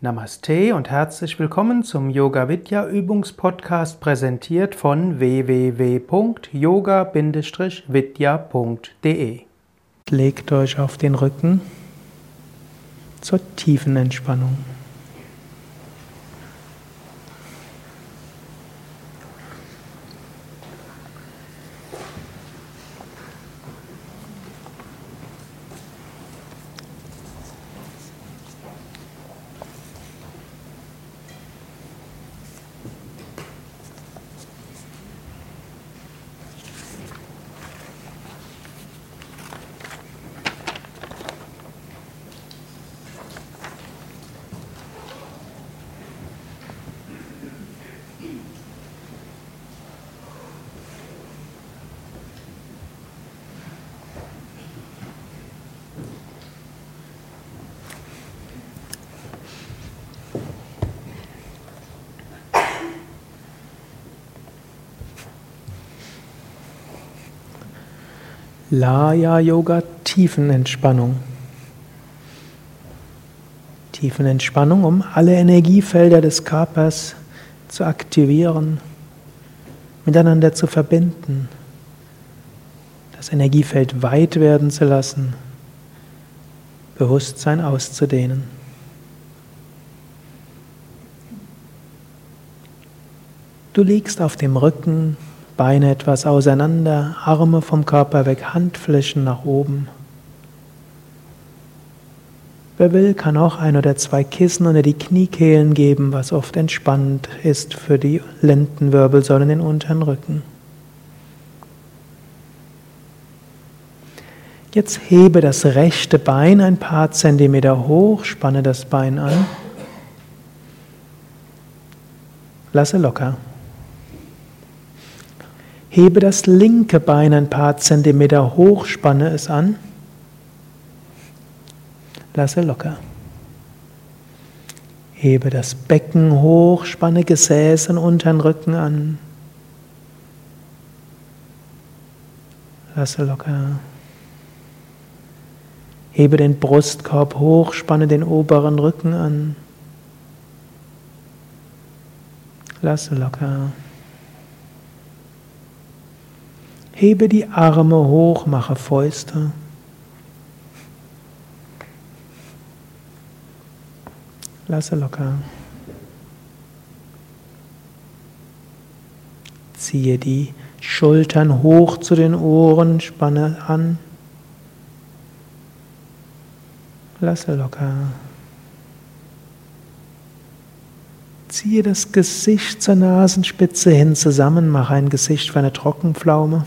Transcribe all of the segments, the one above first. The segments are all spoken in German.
Namaste und herzlich willkommen zum Yoga Vidya Übungspodcast präsentiert von www.yoga-vidya.de. Legt euch auf den Rücken zur tiefen Entspannung. Laya Yoga Tiefenentspannung. Tiefenentspannung, um alle Energiefelder des Körpers zu aktivieren, miteinander zu verbinden, das Energiefeld weit werden zu lassen, Bewusstsein auszudehnen. Du liegst auf dem Rücken Beine etwas auseinander, Arme vom Körper weg, Handflächen nach oben. Wer will, kann auch ein oder zwei Kissen unter die Kniekehlen geben, was oft entspannend ist für die Lendenwirbelsäule in den unteren Rücken. Jetzt hebe das rechte Bein ein paar Zentimeter hoch, spanne das Bein an. Lasse locker. Hebe das linke Bein ein paar Zentimeter hoch, spanne es an. Lasse locker. Hebe das Becken hoch, spanne Gesäß und unteren Rücken an. Lasse locker. Hebe den Brustkorb hoch, spanne den oberen Rücken an. Lasse locker. Hebe die Arme hoch, mache Fäuste. Lasse locker. Ziehe die Schultern hoch zu den Ohren, spanne an. Lasse locker. Ziehe das Gesicht zur Nasenspitze hin zusammen, mache ein Gesicht für eine Trockenpflaume.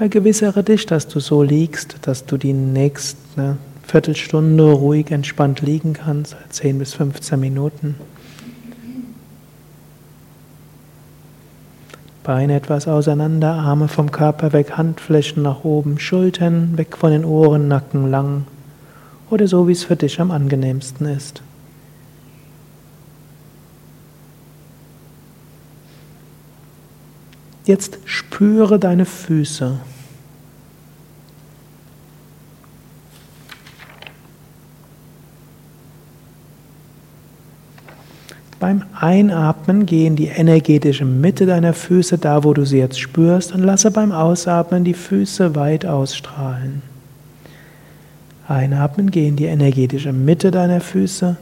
Vergewissere dich, dass du so liegst, dass du die nächste Viertelstunde ruhig entspannt liegen kannst, 10 bis 15 Minuten. Beine etwas auseinander, Arme vom Körper weg, Handflächen nach oben, Schultern weg von den Ohren, Nacken lang oder so, wie es für dich am angenehmsten ist. Jetzt spüre deine Füße. Beim Einatmen geh in die energetische Mitte deiner Füße, da wo du sie jetzt spürst, und lasse beim Ausatmen die Füße weit ausstrahlen. Einatmen, geh in die energetische Mitte deiner Füße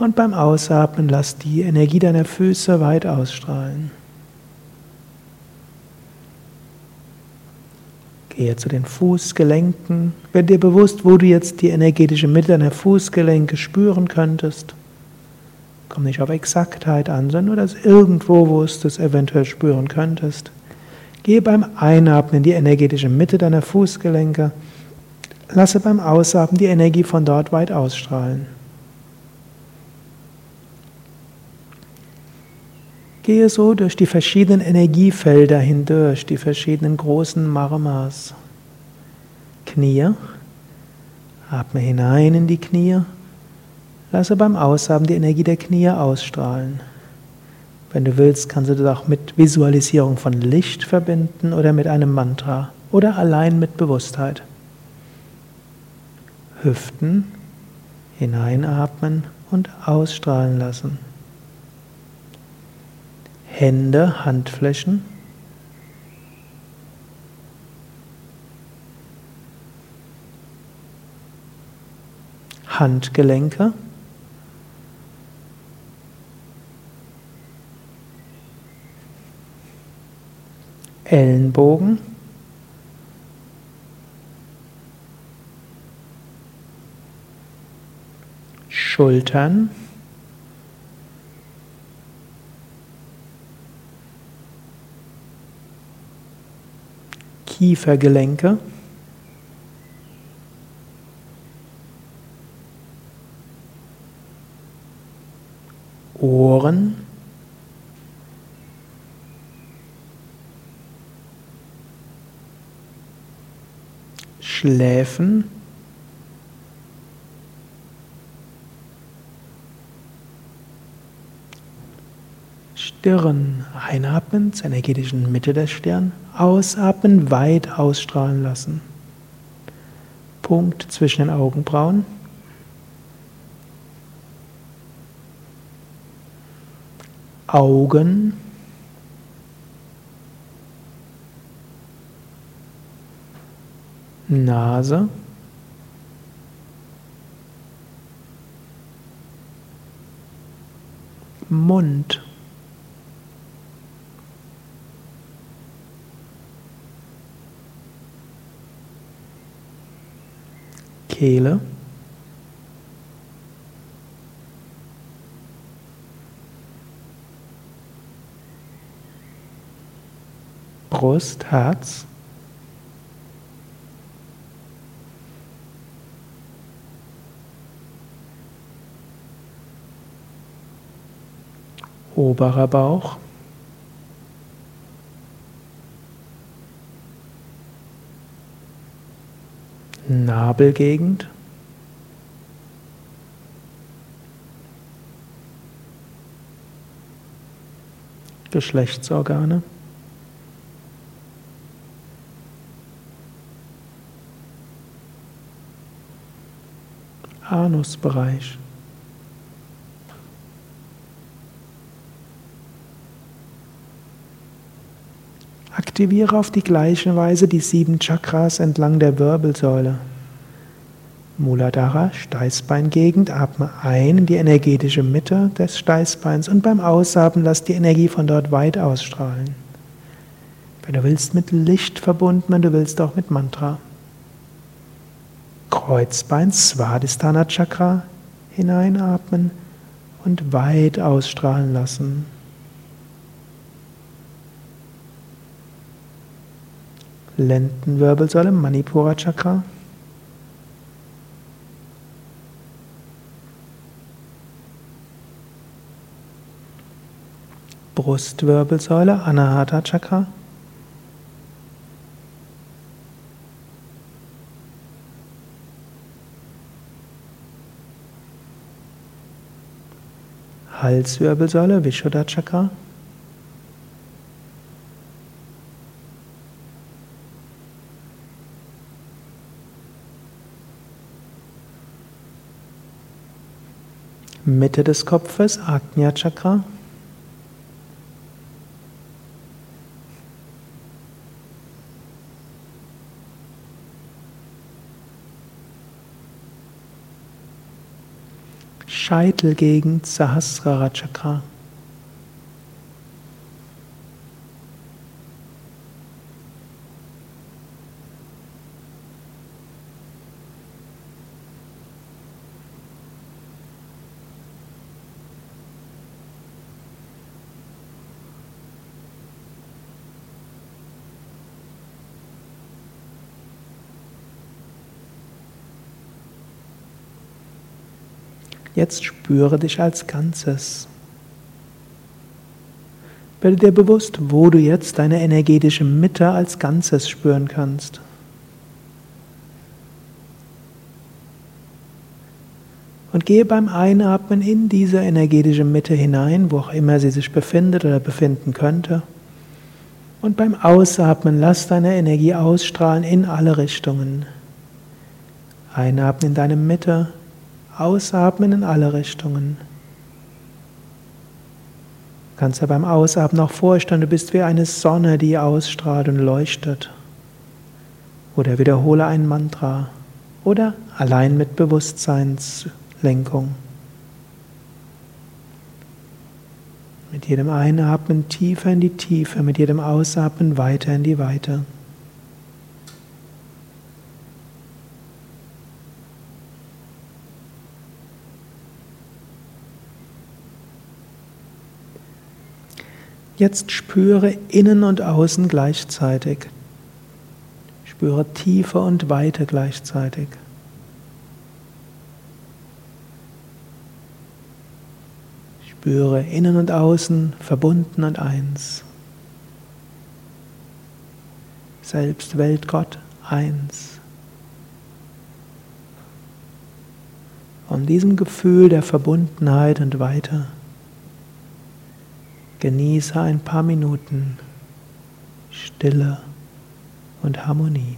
und beim Ausatmen lass die Energie deiner Füße weit ausstrahlen. Gehe zu den Fußgelenken. Werde dir bewusst, wo du jetzt die energetische Mitte deiner Fußgelenke spüren könntest. Komm nicht auf Exaktheit an, sondern nur das irgendwo, wo du es eventuell spüren könntest. Gehe beim Einatmen in die energetische Mitte deiner Fußgelenke. Lasse beim Ausatmen die Energie von dort weit ausstrahlen. Gehe so durch die verschiedenen Energiefelder hindurch, die verschiedenen großen Marmas. Knie. Atme hinein in die Knie. Lasse beim Ausatmen die Energie der Knie ausstrahlen. Wenn du willst, kannst du das auch mit Visualisierung von Licht verbinden oder mit einem Mantra oder allein mit Bewusstheit. Hüften hineinatmen und ausstrahlen lassen. Hände, Handflächen. Handgelenke. Ellenbogen. Schultern. Kiefergelenke. Ohren. Schläfen. Stirn. Einatmen zur energetischen Mitte der Stirn. Ausatmen, weit ausstrahlen lassen. Punkt zwischen den Augenbrauen. Augen. Nase. Mund. Kehle. Brust, Herz. Oberer Bauch. Nabelgegend. Geschlechtsorgane. Anusbereich. Aktiviere auf die gleiche Weise die sieben Chakras entlang der Wirbelsäule. Muladhara, Steißbeingegend, atme ein in die energetische Mitte des Steißbeins und beim Ausatmen lass die Energie von dort weit ausstrahlen. Wenn du willst, mit Licht verbunden, wenn du willst, auch mit Mantra. Kreuzbein, Svadhisthana Chakra, hineinatmen und weit ausstrahlen lassen. Lendenwirbelsäule, Manipura Chakra. Brustwirbelsäule, Anahata Chakra. Halswirbelsäule, Vishuddha Chakra. Mitte des Kopfes, Agnya Chakra. Scheitelgegend, Sahasrara Chakra. Jetzt spüre dich als Ganzes. Werde dir bewusst, wo du jetzt deine energetische Mitte als Ganzes spüren kannst. Und gehe beim Einatmen in diese energetische Mitte hinein, wo auch immer sie sich befindet oder befinden könnte. Und beim Ausatmen lass deine Energie ausstrahlen in alle Richtungen. Einatmen in deine Mitte, ausatmen in alle Richtungen. Du kannst ja beim Ausatmen auch vorstellen, du bist wie eine Sonne, die ausstrahlt und leuchtet. Oder wiederhole ein Mantra. Oder allein mit Bewusstseinslenkung. Mit jedem Einatmen tiefer in die Tiefe, mit jedem Ausatmen weiter in die Weite. Jetzt spüre innen und außen gleichzeitig. Spüre Tiefe und Weite gleichzeitig. Spüre innen und außen verbunden und eins. Selbst Welt Gott eins. Von diesem Gefühl der Verbundenheit und weiter genieße ein paar Minuten Stille und Harmonie.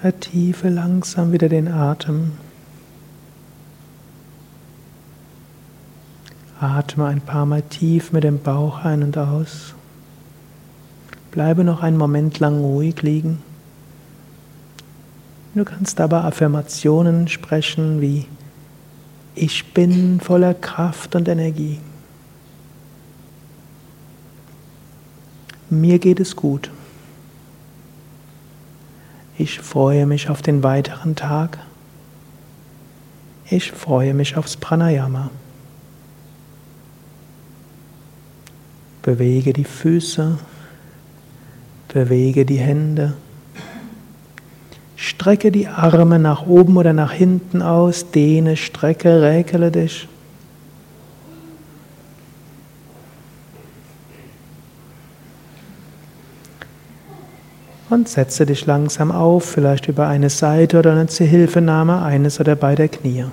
Vertiefe langsam wieder den Atem. Atme ein paar Mal tief mit dem Bauch ein und aus. Bleibe noch einen Moment lang ruhig liegen. Du kannst dabei Affirmationen sprechen wie Ich bin voller Kraft und Energie. Mir geht es gut. Ich freue mich auf den weiteren Tag. Ich freue mich aufs Pranayama. Bewege die Füße, bewege die Hände, strecke die Arme nach oben oder nach hinten aus, dehne, strecke, räkele dich. Und setze dich langsam auf, vielleicht über eine Seite oder eine Zuhilfenahme eines oder beider Knie.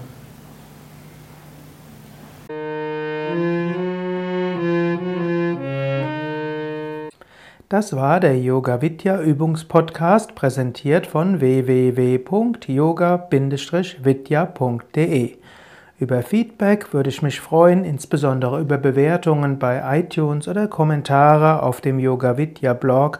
Das war der Yoga Vidya Übungspodcast, präsentiert von www.yoga-vidya.de. Über Feedback würde ich mich freuen, insbesondere über Bewertungen bei iTunes oder Kommentare auf dem Yoga Vidya Blog